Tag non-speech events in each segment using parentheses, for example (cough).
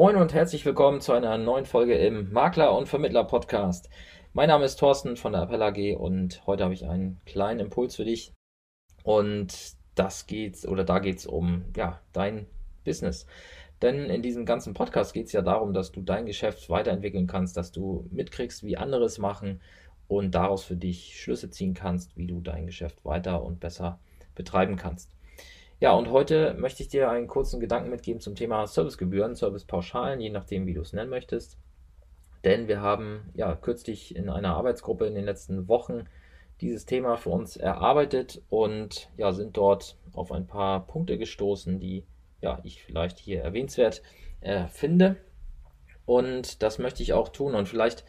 Moin und herzlich willkommen zu einer neuen Folge im Makler und Vermittler Podcast. Mein Name ist Thorsten von der Appell AG und heute habe ich einen kleinen Impuls für dich. Und das geht oder da geht es um ja, dein Business. Denn in diesem ganzen Podcast geht es ja darum, dass du dein Geschäft weiterentwickeln kannst, dass du mitkriegst, wie andere es machen und daraus für dich Schlüsse ziehen kannst, wie du dein Geschäft weiter und besser betreiben kannst. Ja, und heute möchte ich dir einen kurzen Gedanken mitgeben zum Thema Servicegebühren, Servicepauschalen, je nachdem, wie du es nennen möchtest. Denn wir haben ja kürzlich in einer Arbeitsgruppe in den letzten Wochen dieses Thema für uns erarbeitet und ja, sind dort auf ein paar Punkte gestoßen, die ja, ich vielleicht hier erwähnenswert äh, finde. Und das möchte ich auch tun. Und vielleicht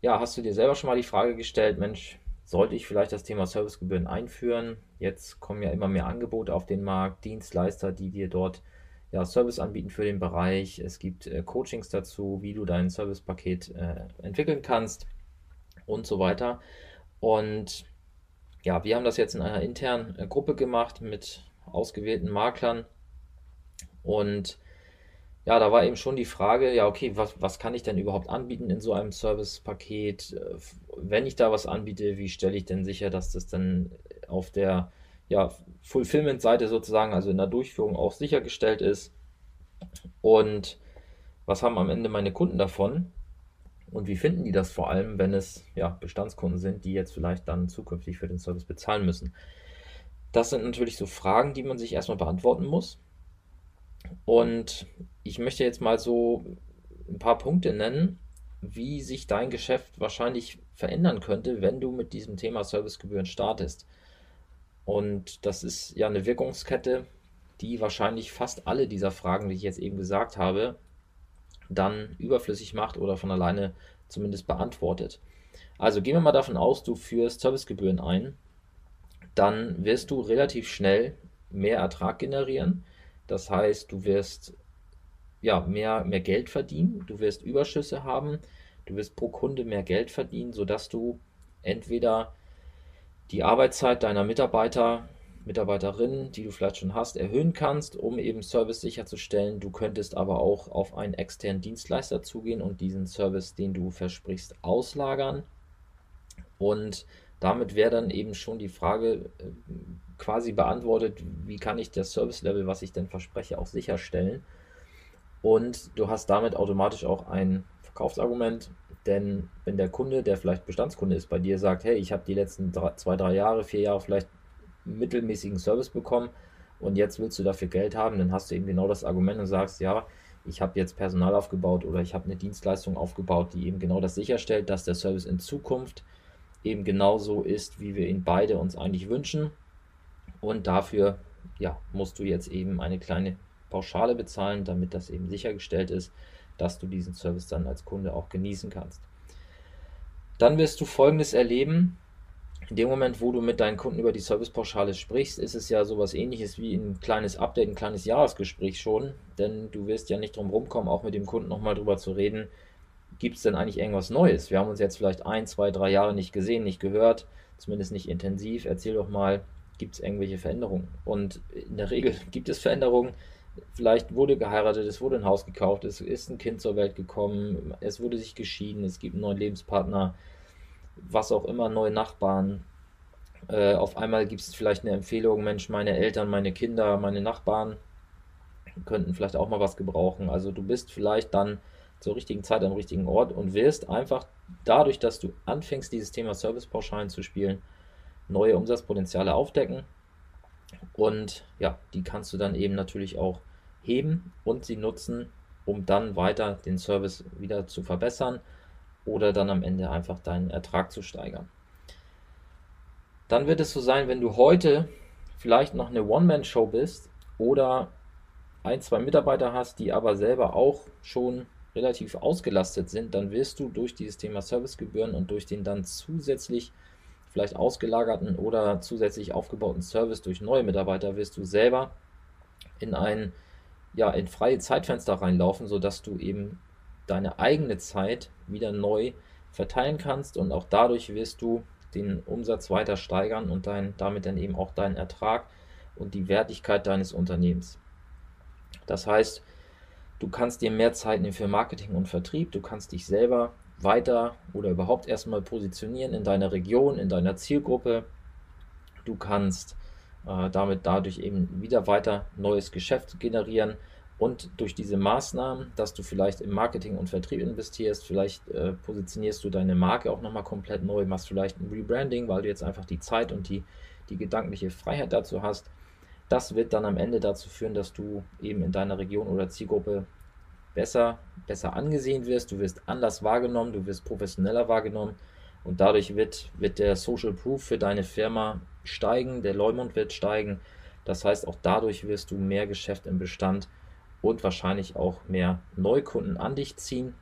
ja, hast du dir selber schon mal die Frage gestellt, Mensch, sollte ich vielleicht das Thema Servicegebühren einführen? Jetzt kommen ja immer mehr Angebote auf den Markt, Dienstleister, die dir dort ja, Service anbieten für den Bereich. Es gibt äh, Coachings dazu, wie du dein Servicepaket äh, entwickeln kannst und so weiter. Und ja, wir haben das jetzt in einer internen äh, Gruppe gemacht mit ausgewählten Maklern und ja, da war eben schon die Frage, ja, okay, was, was kann ich denn überhaupt anbieten in so einem Servicepaket? Äh, wenn ich da was anbiete, wie stelle ich denn sicher, dass das dann auf der ja, Fulfillment-Seite sozusagen, also in der Durchführung auch sichergestellt ist? Und was haben am Ende meine Kunden davon? Und wie finden die das vor allem, wenn es ja, Bestandskunden sind, die jetzt vielleicht dann zukünftig für den Service bezahlen müssen? Das sind natürlich so Fragen, die man sich erstmal beantworten muss. Und ich möchte jetzt mal so ein paar Punkte nennen, wie sich dein Geschäft wahrscheinlich verändern könnte, wenn du mit diesem Thema Servicegebühren startest. Und das ist ja eine Wirkungskette, die wahrscheinlich fast alle dieser Fragen, die ich jetzt eben gesagt habe, dann überflüssig macht oder von alleine zumindest beantwortet. Also gehen wir mal davon aus, du führst Servicegebühren ein, dann wirst du relativ schnell mehr Ertrag generieren das heißt, du wirst ja, mehr, mehr Geld verdienen, du wirst Überschüsse haben, du wirst pro Kunde mehr Geld verdienen, sodass du entweder die Arbeitszeit deiner Mitarbeiter, Mitarbeiterinnen, die du vielleicht schon hast, erhöhen kannst, um eben Service sicherzustellen. Du könntest aber auch auf einen externen Dienstleister zugehen und diesen Service, den du versprichst, auslagern. Und damit wäre dann eben schon die Frage, äh, quasi beantwortet, wie kann ich das Service-Level, was ich denn verspreche, auch sicherstellen. Und du hast damit automatisch auch ein Verkaufsargument, denn wenn der Kunde, der vielleicht Bestandskunde ist, bei dir sagt, hey, ich habe die letzten drei, zwei, drei Jahre, vier Jahre vielleicht mittelmäßigen Service bekommen und jetzt willst du dafür Geld haben, dann hast du eben genau das Argument und sagst, ja, ich habe jetzt Personal aufgebaut oder ich habe eine Dienstleistung aufgebaut, die eben genau das sicherstellt, dass der Service in Zukunft eben genauso ist, wie wir ihn beide uns eigentlich wünschen und dafür ja, musst du jetzt eben eine kleine Pauschale bezahlen, damit das eben sichergestellt ist, dass du diesen Service dann als Kunde auch genießen kannst. Dann wirst du Folgendes erleben. In dem Moment, wo du mit deinen Kunden über die Servicepauschale sprichst, ist es ja sowas ähnliches wie ein kleines Update, ein kleines Jahresgespräch schon, denn du wirst ja nicht drum rumkommen, auch mit dem Kunden nochmal drüber zu reden, gibt es denn eigentlich irgendwas Neues? Wir haben uns jetzt vielleicht ein, zwei, drei Jahre nicht gesehen, nicht gehört, zumindest nicht intensiv. Erzähl doch mal, gibt es irgendwelche Veränderungen. Und in der Regel (laughs) gibt es Veränderungen. Vielleicht wurde geheiratet, es wurde ein Haus gekauft, es ist ein Kind zur Welt gekommen, es wurde sich geschieden, es gibt einen neuen Lebenspartner, was auch immer, neue Nachbarn. Äh, auf einmal gibt es vielleicht eine Empfehlung, Mensch, meine Eltern, meine Kinder, meine Nachbarn könnten vielleicht auch mal was gebrauchen. Also du bist vielleicht dann zur richtigen Zeit am richtigen Ort und wirst einfach dadurch, dass du anfängst, dieses Thema Servicepauschalen zu spielen, neue Umsatzpotenziale aufdecken. Und ja, die kannst du dann eben natürlich auch heben und sie nutzen, um dann weiter den Service wieder zu verbessern oder dann am Ende einfach deinen Ertrag zu steigern. Dann wird es so sein, wenn du heute vielleicht noch eine One-Man-Show bist oder ein, zwei Mitarbeiter hast, die aber selber auch schon relativ ausgelastet sind, dann wirst du durch dieses Thema Servicegebühren und durch den dann zusätzlich vielleicht ausgelagerten oder zusätzlich aufgebauten Service durch neue Mitarbeiter wirst du selber in ein ja, in freie Zeitfenster reinlaufen, sodass du eben deine eigene Zeit wieder neu verteilen kannst und auch dadurch wirst du den Umsatz weiter steigern und dein, damit dann eben auch deinen Ertrag und die Wertigkeit deines Unternehmens. Das heißt, Du kannst dir mehr Zeit nehmen für Marketing und Vertrieb. Du kannst dich selber weiter oder überhaupt erstmal positionieren in deiner Region, in deiner Zielgruppe. Du kannst äh, damit dadurch eben wieder weiter neues Geschäft generieren. Und durch diese Maßnahmen, dass du vielleicht im Marketing und Vertrieb investierst, vielleicht äh, positionierst du deine Marke auch nochmal komplett neu, machst vielleicht ein Rebranding, weil du jetzt einfach die Zeit und die, die gedankliche Freiheit dazu hast. Das wird dann am Ende dazu führen, dass du eben in deiner Region oder Zielgruppe besser, besser angesehen wirst, du wirst anders wahrgenommen, du wirst professioneller wahrgenommen und dadurch wird, wird der Social Proof für deine Firma steigen, der Leumund wird steigen. Das heißt, auch dadurch wirst du mehr Geschäft im Bestand und wahrscheinlich auch mehr Neukunden an dich ziehen.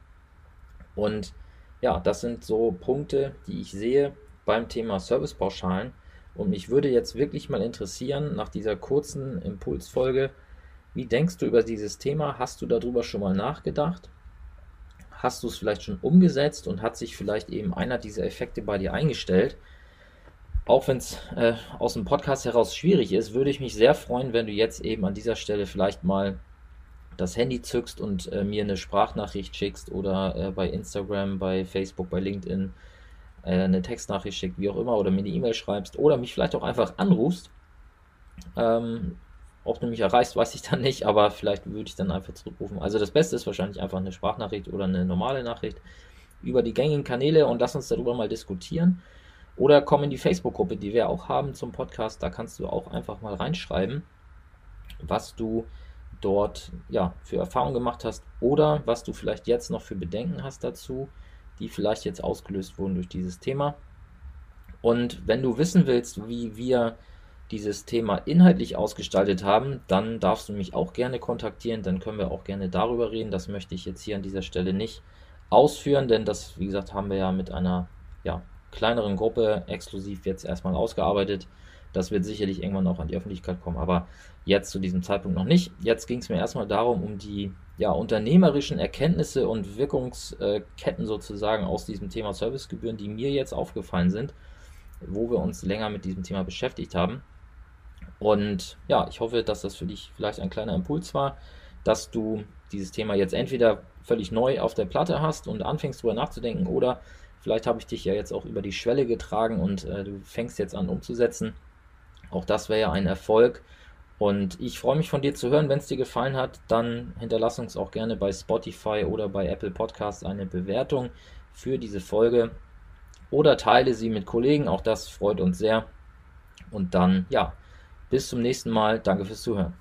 Und ja, das sind so Punkte, die ich sehe beim Thema Servicepauschalen. Und mich würde jetzt wirklich mal interessieren, nach dieser kurzen Impulsfolge, wie denkst du über dieses Thema? Hast du darüber schon mal nachgedacht? Hast du es vielleicht schon umgesetzt und hat sich vielleicht eben einer dieser Effekte bei dir eingestellt? Auch wenn es äh, aus dem Podcast heraus schwierig ist, würde ich mich sehr freuen, wenn du jetzt eben an dieser Stelle vielleicht mal das Handy zückst und äh, mir eine Sprachnachricht schickst oder äh, bei Instagram, bei Facebook, bei LinkedIn äh, eine Textnachricht schickst, wie auch immer, oder mir eine E-Mail schreibst oder mich vielleicht auch einfach anrufst. Ähm, ob du mich erreichst, weiß ich dann nicht, aber vielleicht würde ich dann einfach zurückrufen. Also das Beste ist wahrscheinlich einfach eine Sprachnachricht oder eine normale Nachricht über die gängigen Kanäle und lass uns darüber mal diskutieren. Oder komm in die Facebook-Gruppe, die wir auch haben zum Podcast. Da kannst du auch einfach mal reinschreiben, was du dort ja, für Erfahrungen gemacht hast oder was du vielleicht jetzt noch für Bedenken hast dazu, die vielleicht jetzt ausgelöst wurden durch dieses Thema. Und wenn du wissen willst, wie wir dieses Thema inhaltlich ausgestaltet haben, dann darfst du mich auch gerne kontaktieren, dann können wir auch gerne darüber reden. Das möchte ich jetzt hier an dieser Stelle nicht ausführen, denn das, wie gesagt, haben wir ja mit einer ja, kleineren Gruppe exklusiv jetzt erstmal ausgearbeitet. Das wird sicherlich irgendwann auch an die Öffentlichkeit kommen, aber jetzt zu diesem Zeitpunkt noch nicht. Jetzt ging es mir erstmal darum, um die ja, unternehmerischen Erkenntnisse und Wirkungsketten sozusagen aus diesem Thema Servicegebühren, die mir jetzt aufgefallen sind, wo wir uns länger mit diesem Thema beschäftigt haben. Und ja, ich hoffe, dass das für dich vielleicht ein kleiner Impuls war, dass du dieses Thema jetzt entweder völlig neu auf der Platte hast und anfängst darüber nachzudenken oder vielleicht habe ich dich ja jetzt auch über die Schwelle getragen und äh, du fängst jetzt an umzusetzen. Auch das wäre ja ein Erfolg. Und ich freue mich von dir zu hören. Wenn es dir gefallen hat, dann hinterlass uns auch gerne bei Spotify oder bei Apple Podcasts eine Bewertung für diese Folge oder teile sie mit Kollegen. Auch das freut uns sehr. Und dann, ja, bis zum nächsten Mal. Danke fürs Zuhören.